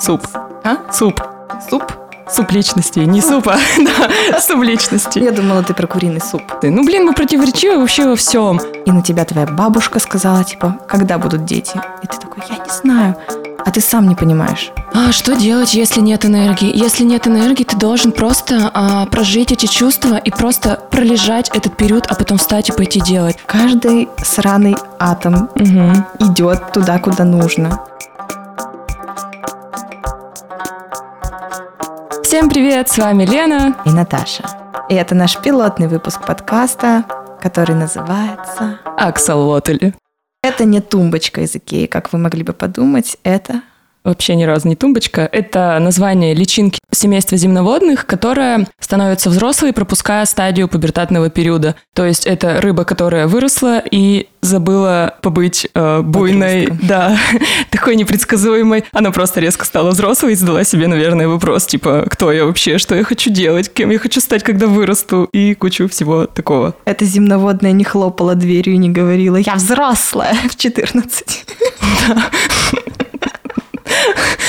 Суп. А? Суп. Суп? Суп личности. Не супа, да, суп личности. Я думала, ты про куриный суп. Ты, Ну, блин, мы противоречивы вообще во всем. И на тебя твоя бабушка сказала, типа, когда будут дети? И ты такой, я не знаю. А ты сам не понимаешь. А что делать, если нет энергии? Если нет энергии, ты должен просто а, прожить эти чувства и просто пролежать этот период, а потом встать и пойти делать. Каждый сраный атом Угу. идет туда, куда нужно. Всем привет, с вами Лена. И Наташа. И это наш пилотный выпуск подкаста, который называется Аксалотль. «Это не тумбочка из Икеи», как вы могли бы подумать, это... Вообще ни разу не тумбочка. Это название личинки семейства земноводных, которая становится взрослой, пропуская стадию пубертатного периода. То есть это рыба, которая выросла и забыла побыть э, буйной, Подростком. да, такой непредсказуемой. Она просто резко стала взрослой и задала себе, наверное, вопрос, типа, кто я вообще, что я хочу делать, кем я хочу стать, когда вырасту, и кучу всего такого. Это земноводная не хлопала дверью и не говорила «Я взрослая» в 14.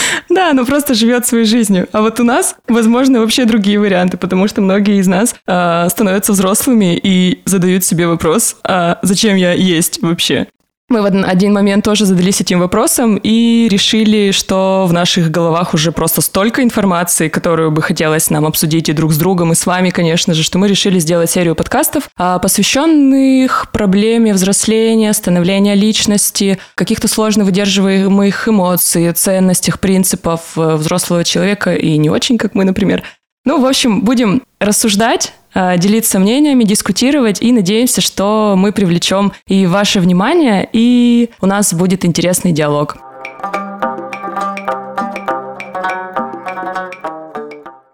Да, она просто живет своей жизнью. А вот у нас, возможно, вообще другие варианты, потому что многие из нас а, становятся взрослыми и задают себе вопрос, а зачем я есть вообще? Мы в один- момент тоже задались этим вопросом и решили, что в наших головах уже просто столько информации, которую бы хотелось нам обсудить и друг с другом, и с вами, конечно же, что мы решили сделать серию подкастов, а, посвященных проблеме взросления, становления личности, каких-то сложно выдерживаемых эмоций, ценностях, принципов э, взрослого человека и не очень, как мы, например. Ну, в общем, будем рассуждать, делиться мнениями, дискутировать и надеемся, что мы привлечем и ваше внимание, и у нас будет интересный диалог.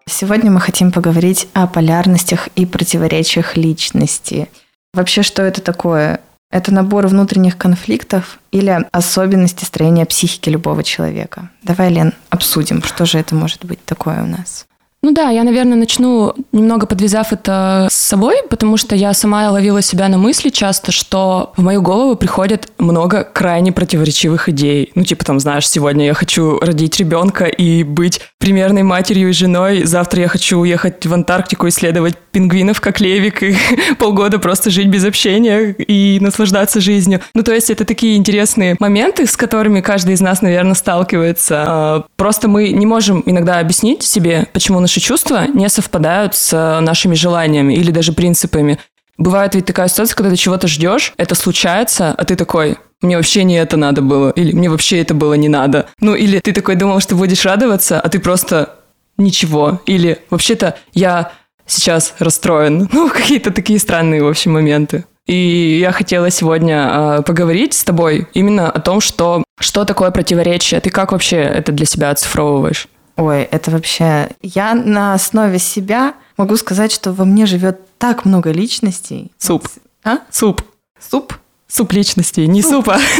Сегодня мы хотим поговорить о полярностях и противоречиях личности. Вообще, что это такое? Это набор внутренних конфликтов или особенности строения психики любого человека? Давай, Лен, обсудим, что же это может быть такое у нас. Ну да, я, наверное, начну немного подвязав это с собой, потому что я сама ловила себя на мысли часто, что в мою голову приходит много крайне противоречивых идей. Ну, типа там, знаешь, сегодня я хочу родить ребенка и быть примерной матерью и женой, завтра я хочу уехать в Антарктику исследовать пингвинов как левик и полгода просто жить без общения и наслаждаться жизнью. Ну, то есть это такие интересные моменты, с которыми каждый из нас, наверное, сталкивается. А, Просто мы не можем иногда объяснить себе, почему наши чувства не совпадают с э, нашими желаниями или даже принципами. Бывает ведь такая ситуация, когда ты чего-то ждешь, это случается, а ты такой, мне вообще не это надо было, или мне вообще это было не надо. Ну, или ты такой думал, что будешь радоваться, а ты просто ничего. Или вообще-то я сейчас расстроен. Ну, какие-то такие странные, в общем, моменты. И я хотела сегодня э, поговорить с тобой именно о том, что, что такое противоречие. Ты как вообще это для себя оцифровываешь? Ой, это вообще... Я на основе себя могу сказать, что во мне живет так много личностей. Суп. А? Суп. Суп? Суп личностей. Не Суп. супа,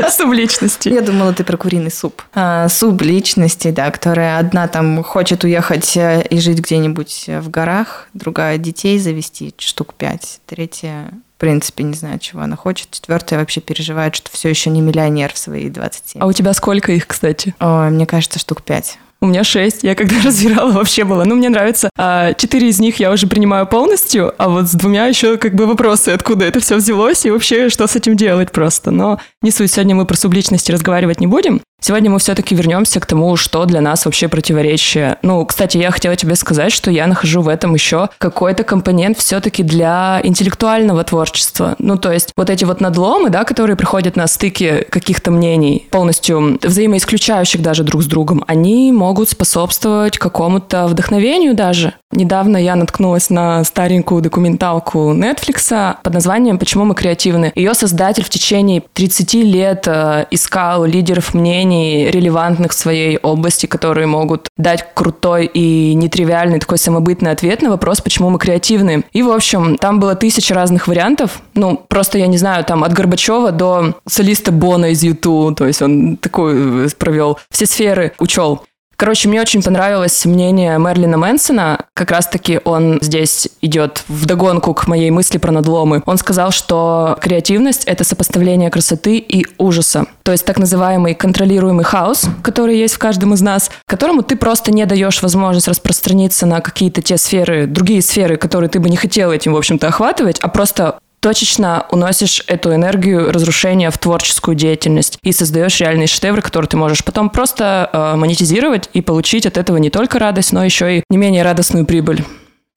да, суп личностей. Я думала, ты про куриный суп. А, суп личности, да, которая одна там хочет уехать э, и жить где-нибудь в горах, другая детей завести штук пять, третья в принципе не знает, чего она хочет, четвертая вообще переживает, что все еще не миллионер в свои 27. А у тебя сколько их, кстати? Ой, мне кажется, штук пять. У меня шесть. Я когда разбирала, вообще было. Ну, мне нравится. А, четыре из них я уже принимаю полностью, а вот с двумя еще как бы вопросы, откуда это все взялось и вообще, что с этим делать просто. Но не суть. Сегодня мы про субличности разговаривать не будем. Сегодня мы все-таки вернемся к тому, что для нас вообще противоречие. Ну, кстати, я хотела тебе сказать, что я нахожу в этом еще какой-то компонент все-таки для интеллектуального творчества. Ну, то есть вот эти вот надломы, да, которые приходят на стыке каких-то мнений, полностью взаимоисключающих даже друг с другом, они могут способствовать какому-то вдохновению даже. Недавно я наткнулась на старенькую документалку Netflix под названием «Почему мы креативны?». Ее создатель в течение 30 лет э, искал лидеров мнений, релевантных в своей области, которые могут дать крутой и нетривиальный такой самобытный ответ на вопрос, почему мы креативны. И, в общем, там было тысяча разных вариантов. Ну, просто, я не знаю, там от Горбачева до солиста Бона из Юту, то есть он такой э, провел, все сферы учел. Короче, мне очень понравилось мнение Мерлина Мэнсона. Как раз-таки он здесь идет в догонку к моей мысли про надломы. Он сказал, что креативность — это сопоставление красоты и ужаса. То есть так называемый контролируемый хаос, который есть в каждом из нас, которому ты просто не даешь возможность распространиться на какие-то те сферы, другие сферы, которые ты бы не хотел этим, в общем-то, охватывать, а просто точечно уносишь эту энергию разрушения в творческую деятельность и создаешь реальный шедевр, который ты можешь потом просто э, монетизировать и получить от этого не только радость, но еще и не менее радостную прибыль.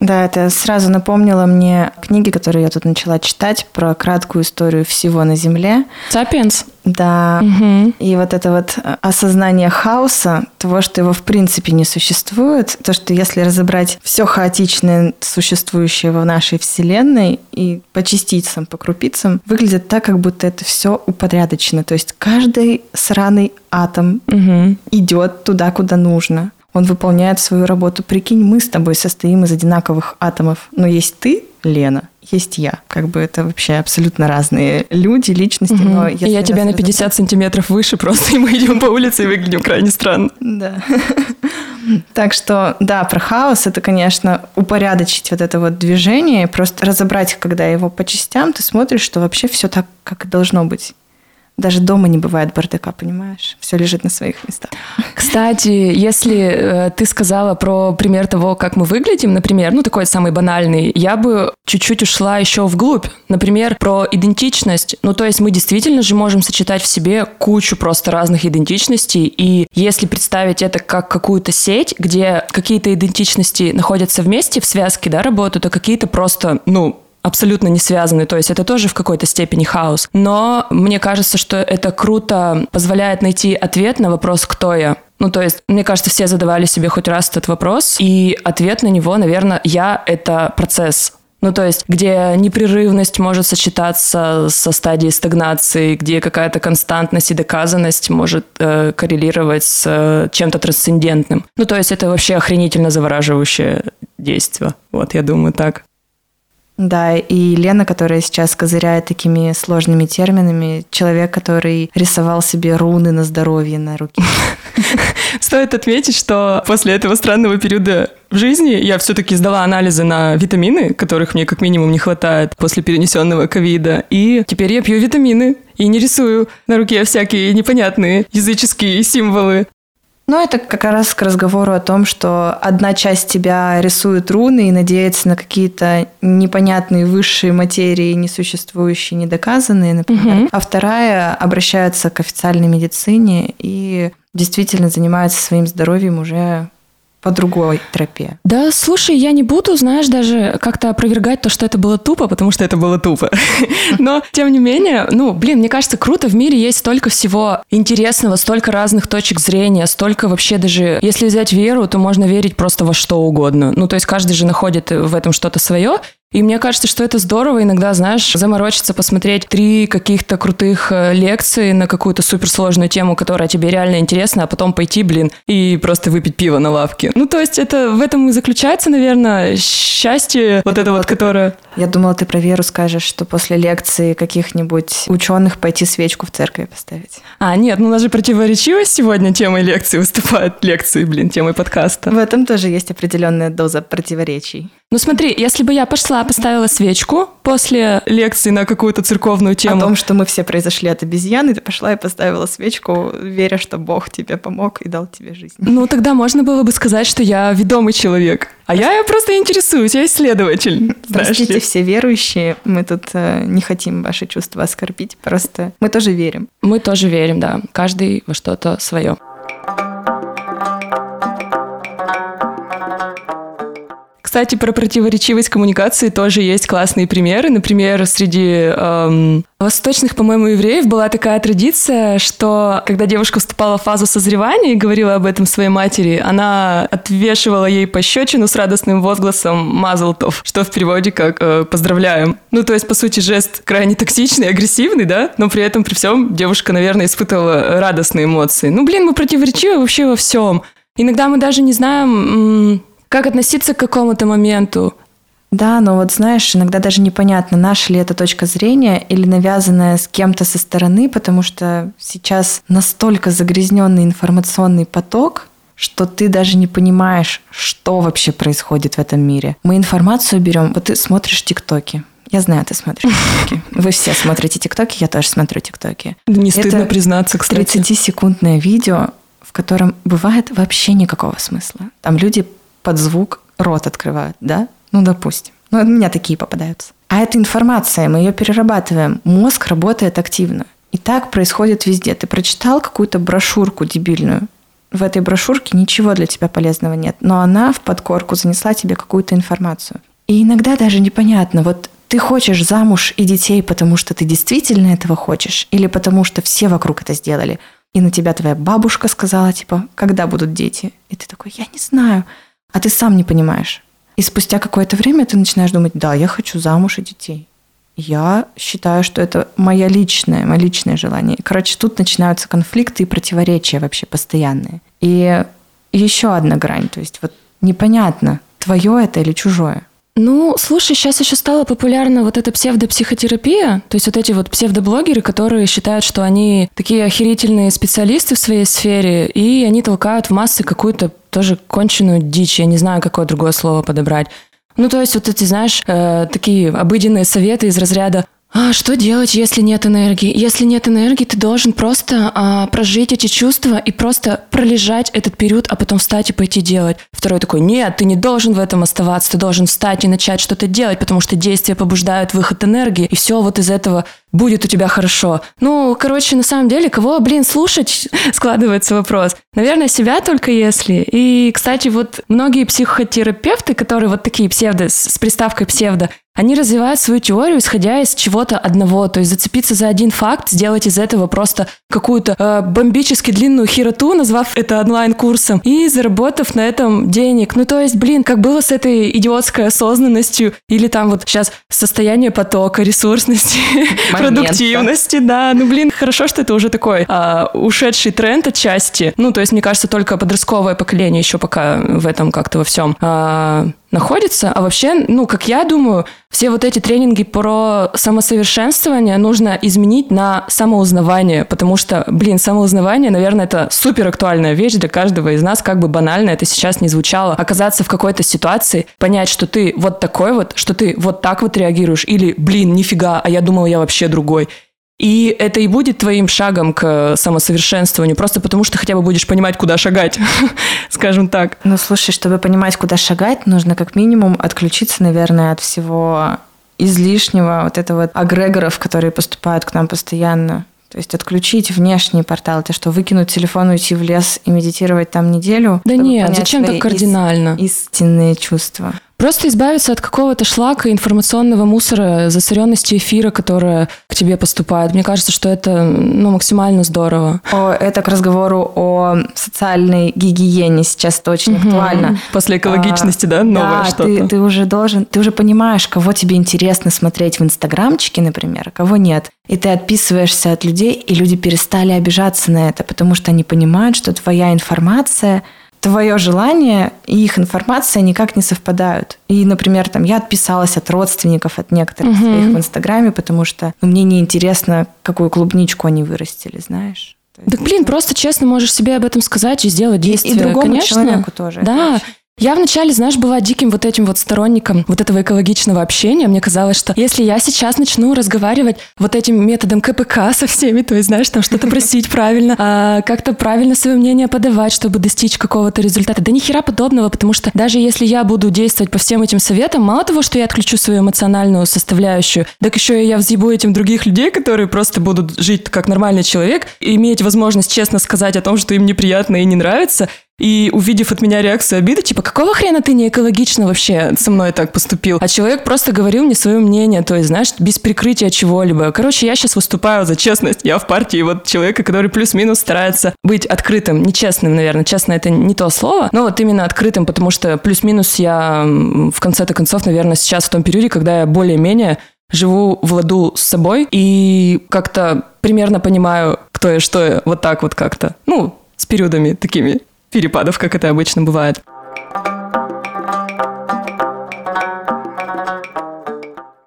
Да, это сразу напомнило мне книги, которые я тут начала читать про краткую историю всего на Земле. «Сапиенс». Да. Угу. И вот это вот осознание хаоса, того, что его в принципе не существует, то, что если разобрать все хаотичное, существующее в нашей Вселенной, и по частицам, по крупицам, выглядит так, как будто это все упорядочено. То есть каждый сраный атом угу. идет туда, куда нужно он выполняет свою работу. Прикинь, мы с тобой состоим из одинаковых атомов, но есть ты, Лена, есть я. Как бы это вообще абсолютно разные люди, личности. Угу. Но если я тебя на 50 сантиметров выше просто, и мы идем по улице и выглядим крайне странно. Да. Так что, да, про хаос это, конечно, упорядочить вот это вот движение, просто разобрать, когда его по частям, ты смотришь, что вообще все так, как и должно быть. Даже дома не бывает бардака, понимаешь? Все лежит на своих местах. Кстати, если э, ты сказала про пример того, как мы выглядим, например, ну такой самый банальный, я бы чуть-чуть ушла еще вглубь. Например, про идентичность. Ну то есть мы действительно же можем сочетать в себе кучу просто разных идентичностей. И если представить это как какую-то сеть, где какие-то идентичности находятся вместе в связке, да, работают, а какие-то просто, ну, абсолютно не связаны, то есть это тоже в какой-то степени хаос. Но мне кажется, что это круто позволяет найти ответ на вопрос «кто я?». Ну, то есть, мне кажется, все задавали себе хоть раз этот вопрос, и ответ на него, наверное, «я» — это процесс. Ну, то есть, где непрерывность может сочетаться со стадией стагнации, где какая-то константность и доказанность может э, коррелировать с э, чем-то трансцендентным. Ну, то есть, это вообще охренительно завораживающее действие. Вот, я думаю, так. Да, и Лена, которая сейчас козыряет такими сложными терминами, человек, который рисовал себе руны на здоровье на руке. Стоит отметить, что после этого странного периода в жизни я все-таки сдала анализы на витамины, которых мне как минимум не хватает после перенесенного ковида. И теперь я пью витамины и не рисую на руке всякие непонятные языческие символы. Ну, это как раз к разговору о том, что одна часть тебя рисует руны и надеется на какие-то непонятные высшие материи, несуществующие, недоказанные, например, угу. а вторая обращается к официальной медицине и действительно занимается своим здоровьем уже по другой тропе. Да, слушай, я не буду, знаешь, даже как-то опровергать то, что это было тупо, потому что это было тупо. Но, тем не менее, ну, блин, мне кажется, круто, в мире есть столько всего интересного, столько разных точек зрения, столько вообще даже, если взять веру, то можно верить просто во что угодно. Ну, то есть каждый же находит в этом что-то свое, и мне кажется, что это здорово иногда, знаешь, заморочиться, посмотреть три каких-то крутых э, лекции на какую-то суперсложную тему, которая тебе реально интересна, а потом пойти, блин, и просто выпить пиво на лавке. Ну, то есть это в этом и заключается, наверное, счастье вот это вот, которое... Я думала, ты про веру скажешь, что после лекции каких-нибудь ученых пойти свечку в церкви поставить. А, нет, ну у нас же противоречивость сегодня темой лекции выступает, лекции, блин, темой подкаста. В этом тоже есть определенная доза противоречий. Ну смотри, если бы я пошла, поставила свечку после лекции на какую-то церковную тему. О том, что мы все произошли от обезьяны, ты пошла и поставила свечку, веря, что Бог тебе помог и дал тебе жизнь. Ну тогда можно было бы сказать, что я ведомый человек. А я, просто интересуюсь, я исследователь. Простите, все верующие, мы тут э, не хотим ваши чувства оскорбить, просто мы тоже верим. Мы тоже верим, да. Каждый во что-то свое. Кстати, про противоречивость коммуникации тоже есть классные примеры. Например, среди эм, восточных, по-моему, евреев была такая традиция, что когда девушка вступала в фазу созревания и говорила об этом своей матери, она отвешивала ей пощечину с радостным возгласом «мазлтов», что в переводе как э, «поздравляем». Ну, то есть, по сути, жест крайне токсичный, агрессивный, да, но при этом, при всем, девушка, наверное, испытывала радостные эмоции. Ну, блин, мы противоречивы вообще во всем. Иногда мы даже не знаем, как относиться к какому-то моменту? Да, но вот знаешь, иногда даже непонятно, наша ли это точка зрения или навязанная с кем-то со стороны, потому что сейчас настолько загрязненный информационный поток, что ты даже не понимаешь, что вообще происходит в этом мире. Мы информацию берем, вот ты смотришь ТикТоки, я знаю, ты смотришь ТикТоки. Вы все смотрите ТикТоки, я тоже смотрю ТикТоки. Не стыдно Это признаться, кстати. 30-секундное видео, в котором бывает вообще никакого смысла. Там люди под звук рот открывают, да? Ну, допустим. Ну, у меня такие попадаются. А это информация, мы ее перерабатываем. Мозг работает активно. И так происходит везде. Ты прочитал какую-то брошюрку дебильную, в этой брошюрке ничего для тебя полезного нет, но она в подкорку занесла тебе какую-то информацию. И иногда даже непонятно, вот ты хочешь замуж и детей, потому что ты действительно этого хочешь, или потому что все вокруг это сделали, и на тебя твоя бабушка сказала, типа, когда будут дети? И ты такой, я не знаю. А ты сам не понимаешь. И спустя какое-то время ты начинаешь думать, да, я хочу замуж и детей. Я считаю, что это мое личное, мое личное желание. Короче, тут начинаются конфликты и противоречия вообще постоянные. И еще одна грань, то есть вот непонятно, твое это или чужое. Ну, слушай, сейчас еще стала популярна вот эта псевдопсихотерапия, то есть вот эти вот псевдоблогеры, которые считают, что они такие охерительные специалисты в своей сфере, и они толкают в массы какую-то тоже конченую дичь, я не знаю, какое другое слово подобрать. Ну, то есть вот эти, знаешь, э, такие обыденные советы из разряда а что делать, если нет энергии? Если нет энергии, ты должен просто а, прожить эти чувства и просто пролежать этот период, а потом встать и пойти делать. Второй такой, нет, ты не должен в этом оставаться, ты должен встать и начать что-то делать, потому что действия побуждают выход энергии, и все вот из этого будет у тебя хорошо. Ну, короче, на самом деле, кого, блин, слушать, складывается вопрос. Наверное, себя только если. И, кстати, вот многие психотерапевты, которые вот такие псевдо, с приставкой псевдо, они развивают свою теорию, исходя из чего-то одного. То есть зацепиться за один факт, сделать из этого просто какую-то э, бомбически длинную хероту, назвав это онлайн-курсом, и заработав на этом денег. Ну, то есть, блин, как было с этой идиотской осознанностью, или там вот сейчас состояние потока, ресурсности, продуктивности, да. Ну, блин, хорошо, что это уже такой э, ушедший тренд отчасти. Ну, то есть, мне кажется, только подростковое поколение еще пока в этом как-то во всем. Э, находится. А вообще, ну, как я думаю, все вот эти тренинги про самосовершенствование нужно изменить на самоузнавание, потому что, блин, самоузнавание, наверное, это супер актуальная вещь для каждого из нас, как бы банально это сейчас не звучало. Оказаться в какой-то ситуации, понять, что ты вот такой вот, что ты вот так вот реагируешь, или, блин, нифига, а я думала, я вообще другой. И это и будет твоим шагом к самосовершенствованию, просто потому что хотя бы будешь понимать, куда шагать, скажем так. Ну, слушай, чтобы понимать, куда шагать, нужно как минимум отключиться, наверное, от всего излишнего, вот этого агрегоров, которые поступают к нам постоянно. То есть отключить внешний портал, это что, выкинуть телефон, уйти в лес и медитировать там неделю? Да нет, зачем так кардинально? Истинные чувства. Просто избавиться от какого-то шлака информационного мусора, засоренности эфира, которая к тебе поступает. Мне кажется, что это ну, максимально здорово. О, это к разговору о социальной гигиене сейчас это очень угу. актуально. После экологичности, а, да, новое да, что-то? Ты, ты уже должен, ты уже понимаешь, кого тебе интересно смотреть в инстаграмчике, например, а кого нет. И ты отписываешься от людей, и люди перестали обижаться на это, потому что они понимают, что твоя информация – твое желание и их информация никак не совпадают. И, например, там я отписалась от родственников, от некоторых угу. своих в Инстаграме, потому что ну, мне неинтересно, какую клубничку они вырастили, знаешь. Так, блин, просто честно можешь себе об этом сказать и сделать действие. И, и другому Конечно. человеку тоже. Да, я вначале, знаешь, была диким вот этим вот сторонником вот этого экологичного общения. Мне казалось, что если я сейчас начну разговаривать вот этим методом КПК со всеми, то есть, знаешь, там что-то просить правильно, а как-то правильно свое мнение подавать, чтобы достичь какого-то результата. Да ни хера подобного, потому что даже если я буду действовать по всем этим советам, мало того, что я отключу свою эмоциональную составляющую, так еще и я взъебу этим других людей, которые просто будут жить как нормальный человек, и иметь возможность честно сказать о том, что им неприятно и не нравится, и увидев от меня реакцию обиды, типа, какого хрена ты не экологично вообще со мной так поступил? А человек просто говорил мне свое мнение, то есть, знаешь, без прикрытия чего-либо. Короче, я сейчас выступаю за честность. Я в партии вот человека, который плюс-минус старается быть открытым. Нечестным, наверное. Честно, это не то слово, но вот именно открытым, потому что плюс-минус я в конце-то концов, наверное, сейчас в том периоде, когда я более-менее живу в ладу с собой и как-то примерно понимаю, кто я, что я, вот так вот как-то. Ну, с периодами такими перепадов, как это обычно бывает.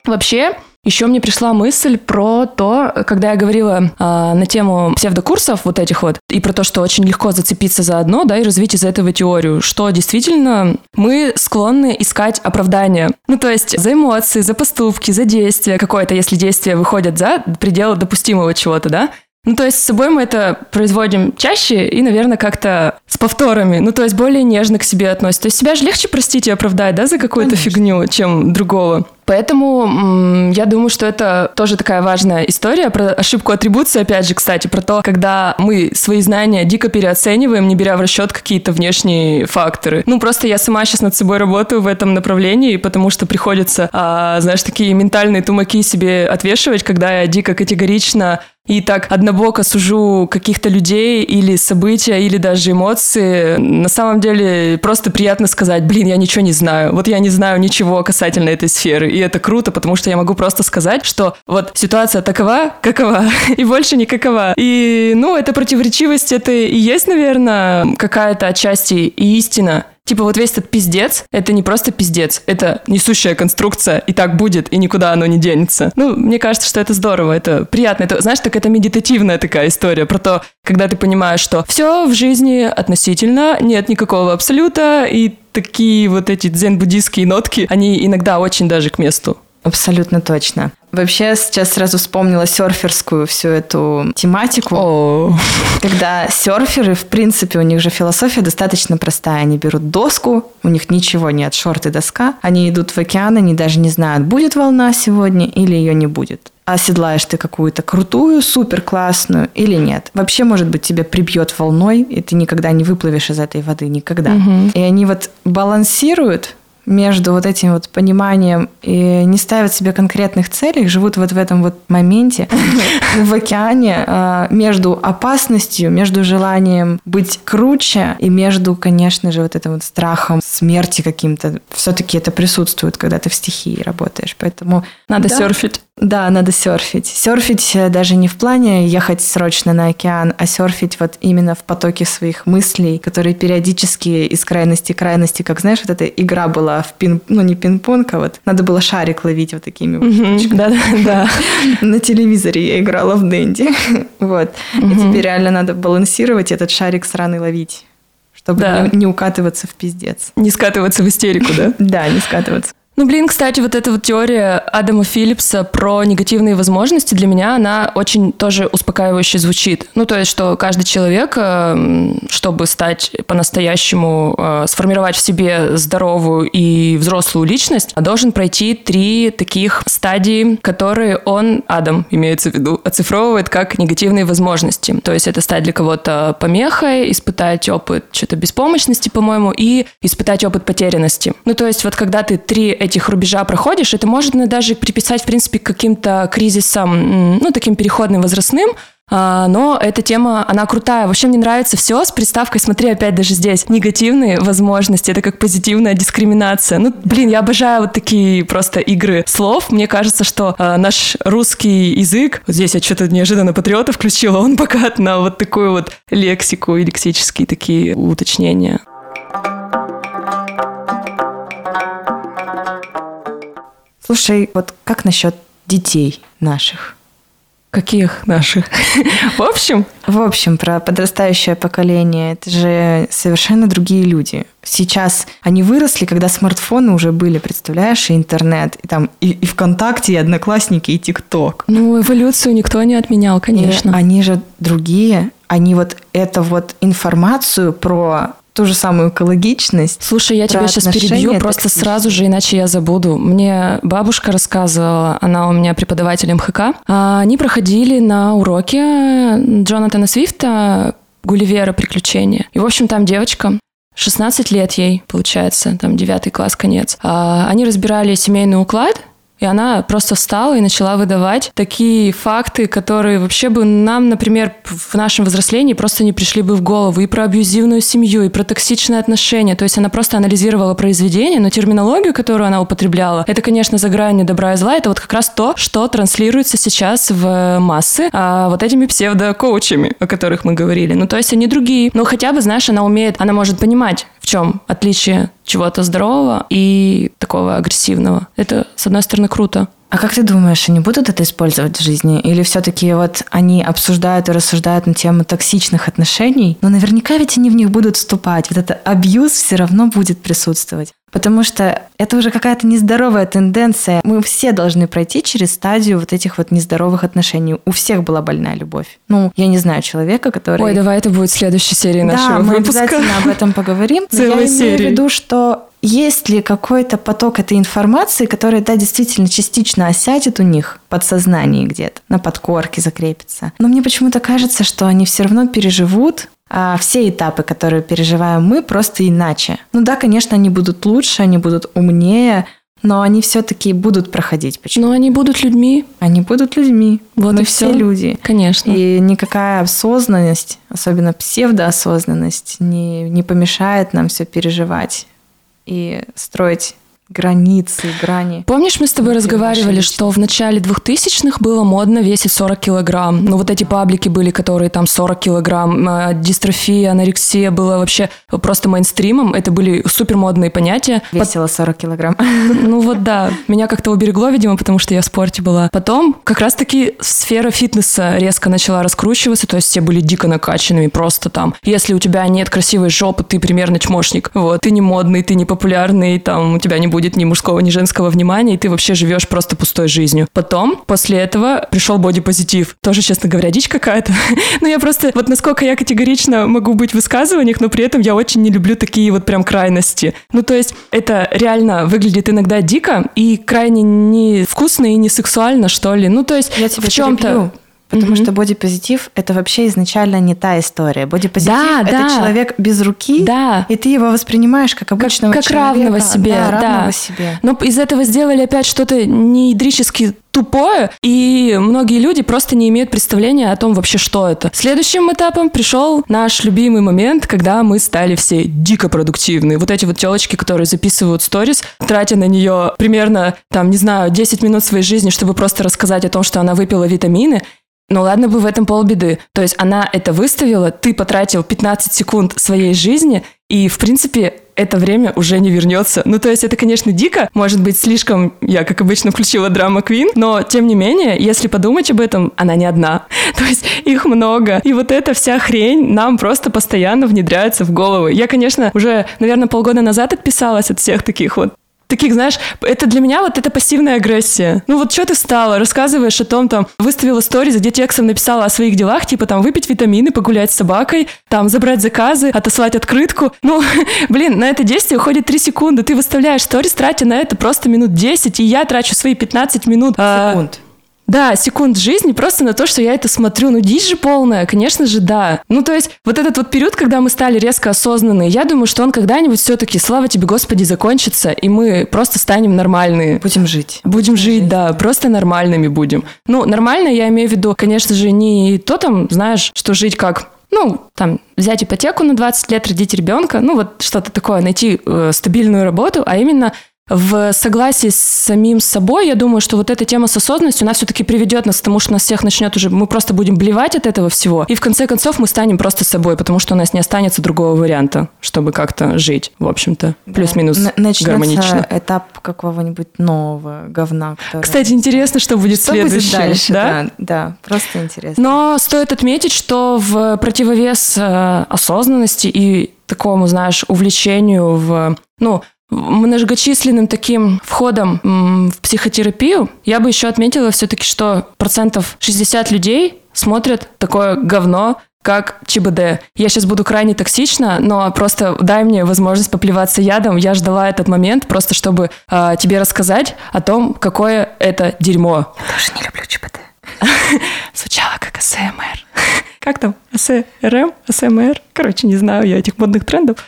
Вообще, Еще мне пришла мысль про то, когда я говорила э, на тему псевдокурсов вот этих вот, и про то, что очень легко зацепиться за одно, да, и развить из этого теорию, что действительно мы склонны искать оправдания. Ну, то есть за эмоции, за поступки, за действия какое-то, если действия выходят за пределы допустимого чего-то, да, ну, то есть с собой мы это производим чаще и, наверное, как-то с повторами. Ну, то есть более нежно к себе относится. То есть себя же легче простить и оправдать, да, за какую-то фигню, чем другого. Поэтому я думаю, что это тоже такая важная история про ошибку атрибуции, опять же, кстати, про то, когда мы свои знания дико переоцениваем, не беря в расчет какие-то внешние факторы. Ну, просто я сама сейчас над собой работаю в этом направлении, потому что приходится, а, знаешь, такие ментальные тумаки себе отвешивать, когда я дико категорично и так однобоко сужу каких-то людей или события, или даже эмоции, на самом деле просто приятно сказать, блин, я ничего не знаю. Вот я не знаю ничего касательно этой сферы. И это круто, потому что я могу просто сказать, что вот ситуация такова, какова, и больше никакова. И, ну, эта противоречивость, это и есть, наверное, какая-то отчасти и истина. Типа вот весь этот пиздец, это не просто пиздец, это несущая конструкция, и так будет, и никуда оно не денется. Ну, мне кажется, что это здорово, это приятно. Это, знаешь, так это медитативная такая история про то, когда ты понимаешь, что все в жизни относительно, нет никакого абсолюта, и такие вот эти дзен-буддийские нотки, они иногда очень даже к месту. Абсолютно точно. Вообще сейчас сразу вспомнила серферскую всю эту тематику. Oh. Когда серферы, в принципе, у них же философия достаточно простая. Они берут доску, у них ничего нет, шорты, доска. Они идут в океан, они даже не знают, будет волна сегодня или ее не будет оседлаешь ты какую-то крутую, супер классную или нет. Вообще, может быть, тебя прибьет волной, и ты никогда не выплывешь из этой воды, никогда. Угу. И они вот балансируют между вот этим вот пониманием и не ставят себе конкретных целей, живут вот в этом вот моменте в океане а, между опасностью, между желанием быть круче и между, конечно же, вот этим вот страхом смерти каким-то. Все-таки это присутствует, когда ты в стихии работаешь, поэтому... Надо да, серфить. Да, надо серфить. Серфить э, даже не в плане ехать срочно на океан, а серфить вот именно в потоке своих мыслей, которые периодически из крайности к крайности, как знаешь, вот эта игра была в пин, ну не пинг-понг, а вот надо было шарик ловить вот такими вот Да, да, На телевизоре я играла в Дэнди. Вот. И теперь реально надо балансировать этот шарик сраный ловить чтобы да. не, не укатываться в пиздец. Не скатываться в истерику, да? Да, не скатываться. Ну, блин, кстати, вот эта вот теория Адама Филлипса про негативные возможности для меня, она очень тоже успокаивающе звучит. Ну, то есть, что каждый человек, э, чтобы стать по-настоящему, э, сформировать в себе здоровую и взрослую личность, должен пройти три таких стадии, которые он, Адам, имеется в виду, оцифровывает как негативные возможности. То есть, это стать для кого-то помехой, испытать опыт что-то беспомощности, по-моему, и испытать опыт потерянности. Ну, то есть, вот когда ты три этих рубежа проходишь, это можно даже приписать, в принципе, к каким-то кризисам, ну, таким переходным возрастным, а, но эта тема, она крутая. Вообще мне нравится все с приставкой, смотри, опять даже здесь, негативные возможности, это как позитивная дискриминация. Ну, блин, я обожаю вот такие просто игры слов. Мне кажется, что э, наш русский язык, вот здесь я что-то неожиданно патриота включила, он богат на вот такую вот лексику и лексические такие уточнения. Слушай, вот как насчет детей наших? Каких наших? В общем? В общем, про подрастающее поколение. Это же совершенно другие люди. Сейчас они выросли, когда смартфоны уже были, представляешь, и интернет, и там и, и ВКонтакте, и Одноклассники, и ТикТок. Ну, эволюцию никто не отменял, конечно. И они же другие. Они вот эту вот информацию про ту же самую экологичность. Слушай, я тебя сейчас перебью просто сразу же, иначе я забуду. Мне бабушка рассказывала, она у меня преподаватель МХК. А, они проходили на уроке Джонатана Свифта «Гулливера. Приключения». И, в общем, там девочка, 16 лет ей, получается, там 9 класс, конец. А, они разбирали семейный уклад, и она просто встала и начала выдавать такие факты, которые вообще бы нам, например, в нашем возрастлении просто не пришли бы в голову. И про абьюзивную семью, и про токсичные отношения. То есть она просто анализировала произведение, но терминологию, которую она употребляла, это, конечно, за гранью добра и зла. Это вот как раз то, что транслируется сейчас в массы а вот этими псевдокоучами, о которых мы говорили. Ну, то есть они другие. Но хотя бы, знаешь, она умеет, она может понимать, в чем отличие чего-то здорового и такого агрессивного. Это, с одной стороны, круто. А как ты думаешь, они будут это использовать в жизни? Или все-таки вот они обсуждают и рассуждают на тему токсичных отношений, но наверняка ведь они в них будут вступать. Вот это абьюз все равно будет присутствовать. Потому что это уже какая-то нездоровая тенденция. Мы все должны пройти через стадию вот этих вот нездоровых отношений. У всех была больная любовь. Ну, я не знаю человека, который... Ой, давай это будет в следующей серии нашего да, мы выпуска. обязательно об этом поговорим. Но Целой я имею в виду, что есть ли какой-то поток этой информации, который, да, действительно частично осядет у них в подсознании где-то, на подкорке закрепится. Но мне почему-то кажется, что они все равно переживут а, все этапы, которые переживаем мы, просто иначе. Ну да, конечно, они будут лучше, они будут умнее, но они все-таки будут проходить. Почему? Но они будут людьми, Они будут людьми. Вот мы и все всё. люди. конечно. И никакая осознанность, особенно псевдоосознанность, не, не помешает нам все переживать и строить границы, грани. Помнишь, мы с тобой разговаривали, что в начале 2000-х было модно весить 40 килограмм. Ну, вот эти паблики были, которые там 40 килограмм. а, Дистрофия, анорексия было вообще просто мейнстримом. Это были супер модные понятия. Весила 40 килограмм. Ну вот да, меня как-то уберегло, видимо, потому что я в спорте была. Потом как раз-таки сфера фитнеса резко начала раскручиваться, то есть все были дико накачанными, просто там. Если у тебя нет красивой жопы, ты примерно чмошник. Вот, ты не модный, ты не популярный, там у тебя не будет ни мужского, ни женского внимания, и ты вообще живешь просто пустой жизнью. Потом, после этого, пришел бодипозитив. Тоже, честно говоря, дичь какая-то. Но я просто, вот насколько я категорично могу быть в высказываниях, но при этом я очень не люблю такие вот прям крайности. Ну, то есть это реально выглядит иногда дико и крайне невкусно и не сексуально, что ли. Ну, то есть Я тебя в чем-то... перебью, Потому Мгм. что бодипозитив – это вообще изначально не та история. Бодипозитив Да, – это да. человек без руки, Да. и ты его воспринимаешь как обычного как человека. равного себе, Да, да. равного себе. Но из этого сделали опять что-то неидрически тупое, и многие люди просто не имеют представления о том вообще, что это. Следующим этапом пришел наш любимый момент, когда мы стали все дико продуктивны. Вот эти вот телочки, которые записывают сторис, тратя на нее примерно, там, не знаю, 10 минут своей жизни, чтобы просто рассказать о том, что она выпила витамины, ну ладно бы в этом полбеды. То есть она это выставила, ты потратил 15 секунд своей жизни, и, в принципе, это время уже не вернется. Ну, то есть это, конечно, дико, может быть, слишком, я, как обычно, включила драма Квин, но, тем не менее, если подумать об этом, она не одна. То есть их много. И вот эта вся хрень нам просто постоянно внедряется в головы. Я, конечно, уже, наверное, полгода назад отписалась от всех таких вот таких, знаешь, это для меня вот это пассивная агрессия. Ну вот что ты встала, рассказываешь о том, там, выставила сториз, где текстом написала о своих делах, типа там выпить витамины, погулять с собакой, там забрать заказы, отослать открытку. Ну, блин, на это действие уходит 3 секунды. Ты выставляешь сторис, тратя на это просто минут 10, и я трачу свои 15 минут. а, Секунд. Да, секунд жизни просто на то, что я это смотрю. Ну, дичь же полная, конечно же, да. Ну, то есть, вот этот вот период, когда мы стали резко осознанны, я думаю, что он когда-нибудь все-таки, слава тебе, Господи, закончится, и мы просто станем нормальные. Будем жить. Будем жить, да, просто нормальными будем. Ну, нормально я имею в виду, конечно же, не то там, знаешь, что жить как ну, там, взять ипотеку на 20 лет, родить ребенка, ну, вот что-то такое, найти э, стабильную работу, а именно в согласии с самим собой, я думаю, что вот эта тема с осознанностью, она все-таки приведет нас к тому, что нас всех начнет уже, мы просто будем блевать от этого всего, и в конце концов мы станем просто собой, потому что у нас не останется другого варианта, чтобы как-то жить, в общем-то, плюс-минус Начнется гармонично. этап какого-нибудь нового говна. который- Кстати, интересно, что будет что следующее. будет дальше? да? Да? да, просто интересно. Но стоит отметить, что в противовес э, осознанности и такому, знаешь, увлечению в, ну, многочисленным таким входом в психотерапию, я бы еще отметила все-таки, что процентов 60 людей смотрят такое говно, как ЧБД. Я сейчас буду крайне токсична, но просто дай мне возможность поплеваться ядом. Я ждала этот момент просто, чтобы э, тебе рассказать о том, какое это дерьмо. тоже не люблю ЧПТ. Звучало как АСМР. Как там? АСМР? АСМР? Короче, не знаю я этих модных трендов.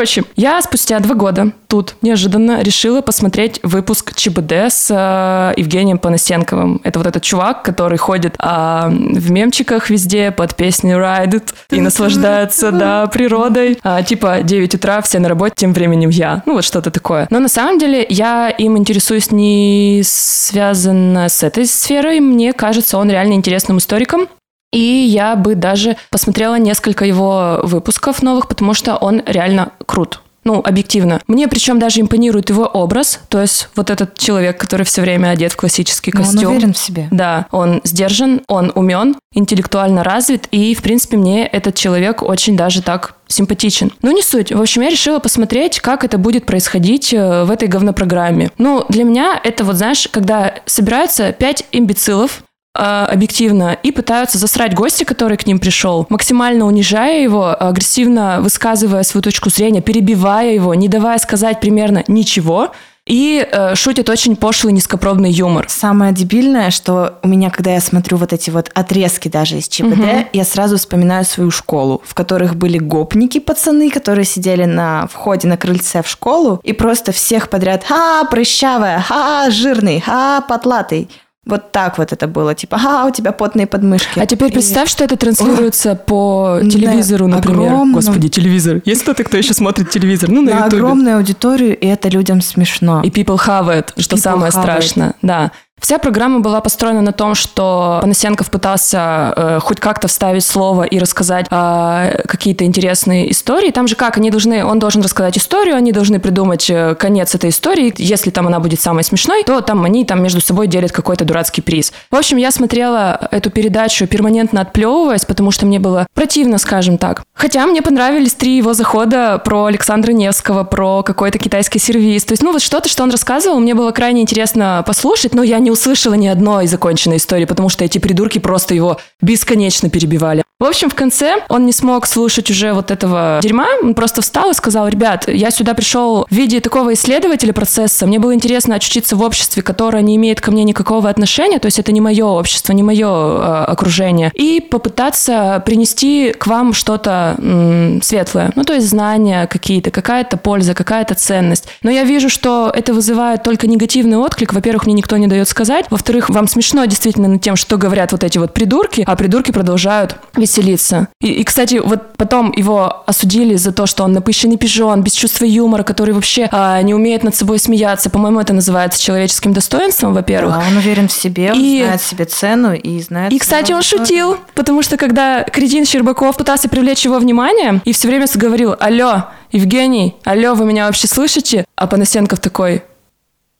Короче, я спустя два года тут неожиданно решила посмотреть выпуск ЧБД с э, Евгением Панасенковым. Это вот этот чувак, который ходит а, в мемчиках везде под песню Ride It и наслаждается, да, природой. А, типа 9 утра, все на работе, тем временем я. Ну вот что-то такое. Но на самом деле я им интересуюсь не связано с этой сферой. Мне кажется, он реально интересным историком. И я бы даже посмотрела несколько его выпусков новых, потому что он реально крут. ну, объективно. Мне причем даже импонирует его образ, то есть вот этот человек, который все время одет в классический Но костюм. он уверен в себе. Да, он сдержан, он умен, интеллектуально развит, и, в принципе, мне этот человек очень даже так симпатичен. Ну, не суть. В общем, я решила посмотреть, как это будет происходить э, в этой говнопрограмме. Ну, для меня это вот, знаешь, когда собираются пять имбецилов, объективно и пытаются засрать гостя, который к ним пришел, максимально унижая его, агрессивно высказывая свою точку зрения, перебивая его, не давая сказать примерно ничего, и э, шутит очень пошлый низкопробный юмор. Самое дебильное, что у меня, когда я смотрю вот эти вот отрезки даже из ЧПД, Мгм. я сразу вспоминаю свою школу, в которых были гопники пацаны, которые сидели на входе на крыльце в школу и просто всех подряд «Ха, прыщавая! Ха, жирный! Ха, потлатый!» Вот так вот это было. Типа «Ха, у тебя потные подмышки». А теперь И- представь, что это транслируется по На телевизору, например. огромном- Господи, телевизор. Есть кто-то, кто еще смотрит телевизор? Ну, на на Ютубе. огромную аудиторию, и это людям смешно. И people have it, что People самое страшное. Да. Вся программа была построена на том, что Панасенков пытался э, хоть как-то вставить слово и рассказать э, какие-то интересные истории. Там же как, они должны, он должен рассказать историю, они должны придумать э, конец этой истории. Если там она будет самой смешной, то там они там между собой делят какой-то дурацкий приз. В общем, я смотрела эту передачу перманентно отплевываясь, потому что мне было противно, скажем так. Хотя мне понравились три его захода про Александра Невского, про какой-то китайский сервис. То есть, ну вот что-то, что он рассказывал, мне было крайне интересно послушать, но я не услышала ни одной законченной истории, потому что эти придурки просто его бесконечно перебивали. В общем, в конце он не смог слушать уже вот этого дерьма, он просто встал и сказал, ребят, я сюда пришел в виде такого исследователя процесса, мне было интересно очутиться в обществе, которое не имеет ко мне никакого отношения, то есть это не мое общество, не мое э, окружение, и попытаться принести к вам что-то м, светлое, ну то есть знания какие-то, какая-то польза, какая-то ценность. Но я вижу, что это вызывает только негативный отклик. Во-первых, мне никто не дает сказать. Во-вторых, вам смешно действительно над тем, что говорят вот эти вот придурки, а придурки продолжают веселиться. И, и, кстати, вот потом его осудили за то, что он напыщенный пижон, без чувства юмора, который вообще а, не умеет над собой смеяться. По-моему, это называется человеческим достоинством, во-первых. Да, он уверен в себе, он И- знает себе цену и знает... И, кстати, он шутил, потому что когда кретин Щербаков пытался привлечь его внимание и все время говорил «Алло, Евгений, алло, вы меня вообще слышите?» А Панасенков такой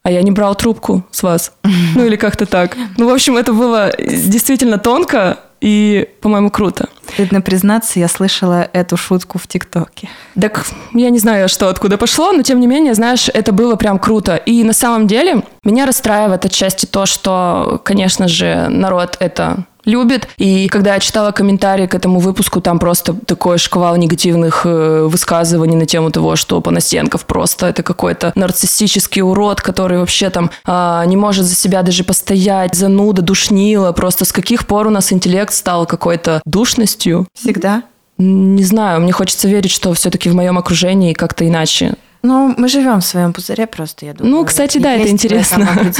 «А я не брал трубку с вас». Ну или как-то так. Ну, в общем, это было действительно тонко и, по-моему, круто. Стыдно признаться, я слышала эту шутку в ТикТоке. Так, я не знаю, что откуда пошло, но тем не менее, знаешь, это было прям круто. И на самом деле меня расстраивает отчасти то, что, конечно же, народ это любит. И когда я читала комментарии к этому выпуску, там просто такой шквал негативных э, высказываний на тему того, что Панасенков просто это какой-то нарциссический урод, который вообще там а, не может за себя даже постоять, зануда, душнила. Просто с каких пор у нас интеллект стал какой-то душностью? Всегда. Не знаю, мне хочется верить, что все-таки в моем окружении как-то иначе. Ну, мы живем в своем пузыре просто, я думаю. Ну, кстати, да, это интересно.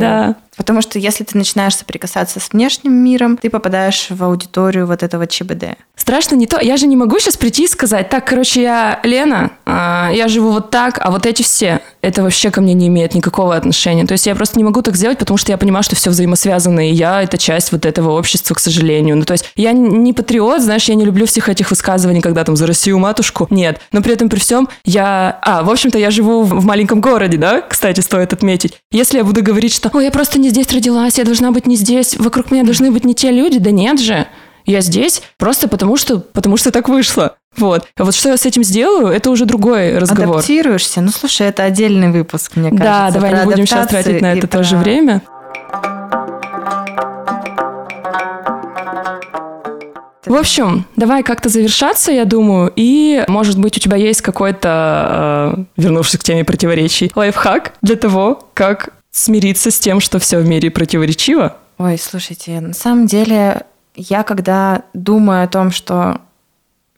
Да. Потому что если ты начинаешь соприкасаться с внешним миром, ты попадаешь в аудиторию вот этого ЧБД. Страшно не то. Я же не могу сейчас прийти и сказать, так, короче, я Лена, а, я живу вот так, а вот эти все, это вообще ко мне не имеет никакого отношения. То есть я просто не могу так сделать, потому что я понимаю, что все взаимосвязано, и я это часть вот этого общества, к сожалению. Ну, то есть я не патриот, знаешь, я не люблю всех этих высказываний, когда там за Россию матушку. Нет. Но при этом при всем я... А, в общем-то, я живу в маленьком городе, да, кстати, стоит отметить. Если я буду говорить, что «Ой, я просто не здесь родилась, я должна быть не здесь, вокруг меня должны быть не те люди», да нет же. Я здесь просто потому что, потому что так вышло. Вот. А вот что я с этим сделаю, это уже другой разговор. Адаптируешься? Ну, слушай, это отдельный выпуск, мне кажется. Да, давай не будем сейчас тратить на это тоже время. В общем, давай как-то завершаться, я думаю, и, может быть, у тебя есть какой-то, э, вернувшись к теме противоречий, лайфхак для того, как смириться с тем, что все в мире противоречиво. Ой, слушайте, на самом деле, я когда думаю о том, что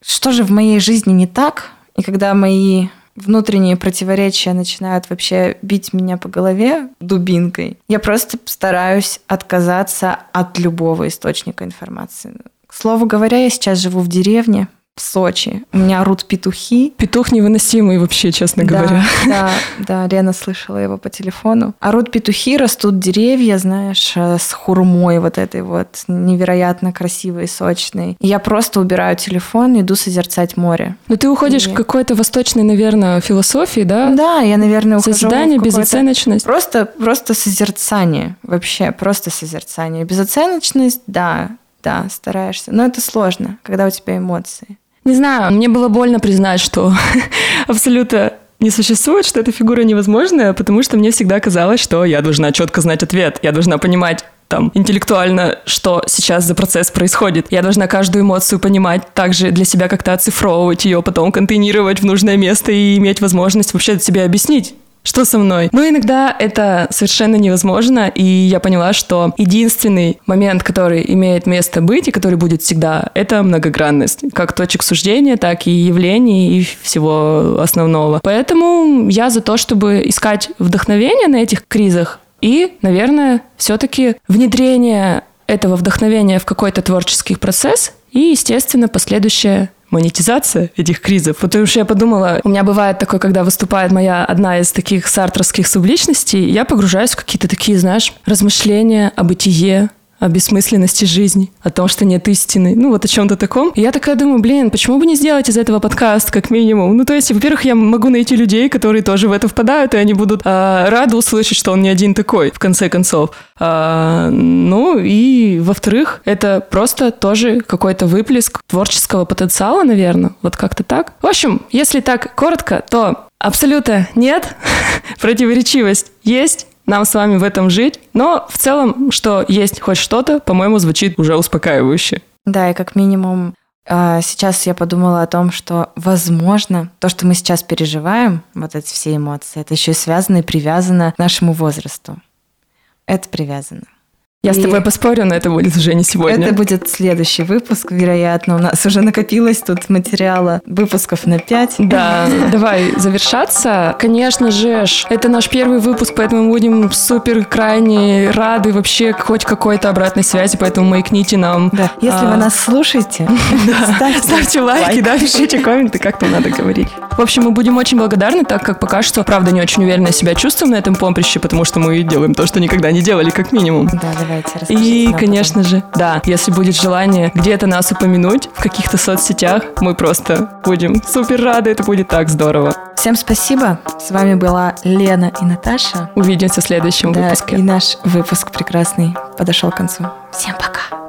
что же в моей жизни не так, и когда мои внутренние противоречия начинают вообще бить меня по голове дубинкой, я просто стараюсь отказаться от любого источника информации. К слову говоря, я сейчас живу в деревне, в Сочи. У меня орут петухи. Петух невыносимый вообще, честно Да, говоря. да, да, Лена слышала его по телефону. Орут петухи, растут деревья, знаешь, э, с хурмой вот этой вот невероятно красивой, сочной. И я просто убираю телефон, иду созерцать море. Но ты уходишь И- к какой-то восточной, наверное, философии, да? Да, я, наверное, ухожу Созидание, безоценочность. Просто, просто созерцание, вообще, просто созерцание. Безоценочность, да, да, стараешься. Но это сложно, когда у тебя эмоции. Не знаю, мне было больно признать, что абсолютно не существует, что эта фигура невозможная, потому что мне всегда казалось, что я должна четко знать ответ, я должна понимать там интеллектуально, что сейчас за процесс происходит. Я должна каждую эмоцию понимать, также для себя как-то оцифровывать ее, потом контейнировать в нужное место и иметь возможность вообще себе объяснить, что со мной? Но иногда это совершенно невозможно, и я поняла, что единственный момент, который имеет место быть и который будет всегда, это многогранность. Как точек суждения, так и явлений и всего основного. Поэтому я за то, чтобы искать вдохновение на этих кризах и, наверное, все-таки внедрение этого вдохновения в какой-то творческий процесс и, естественно, последующая монетизация этих кризов. Потому что я подумала, у меня бывает такое, когда выступает моя одна из таких сартровских субличностей, я погружаюсь в какие-то такие, знаешь, размышления о бытие, о бессмысленности жизни, о том, что нет истины, ну вот о чем-то таком. И я такая думаю, блин, почему бы не сделать из этого подкаст, как минимум? Ну то есть, во-первых, я могу найти людей, которые тоже в это впадают, и они будут а, рады услышать, что он не один такой, в конце концов. А, ну и, во-вторых, это просто тоже какой-то выплеск творческого потенциала, наверное, вот как-то так. В общем, если так коротко, то абсолютно нет, противоречивость есть, нам с вами в этом жить. Но в целом, что есть хоть что-то, по-моему, звучит уже успокаивающе. Да, и как минимум а, сейчас я подумала о том, что, возможно, то, что мы сейчас переживаем, вот эти все эмоции, это еще и связано и привязано к нашему возрасту. Это привязано. Я с И- тобой поспорю, но это будет уже не сегодня. Это будет следующий выпуск, вероятно. У нас уже накопилось тут материала выпусков на 5. Да, давай завершаться. Конечно же, это наш первый выпуск, поэтому мы будем супер крайне рады вообще хоть какой-то обратной связи, поэтому маякните нам. Да. Если А, вы нас слушаете, ставьте, лайки, да, пишите комменты, как там надо говорить. В общем, мы будем очень благодарны, так как пока что, правда, не очень уверенно себя чувствуем на этом поприще, потому что мы делаем то, что никогда не делали, как минимум. Да, давайте расскажите И, нам конечно же, да, если будет желание где-то нас упомянуть в каких-то соцсетях, мы просто будем супер рады, это будет так здорово. Всем спасибо. С вами была Лена и Наташа. Увидимся в следующем Да, выпуске. и наш выпуск прекрасный подошел к концу. Всем пока.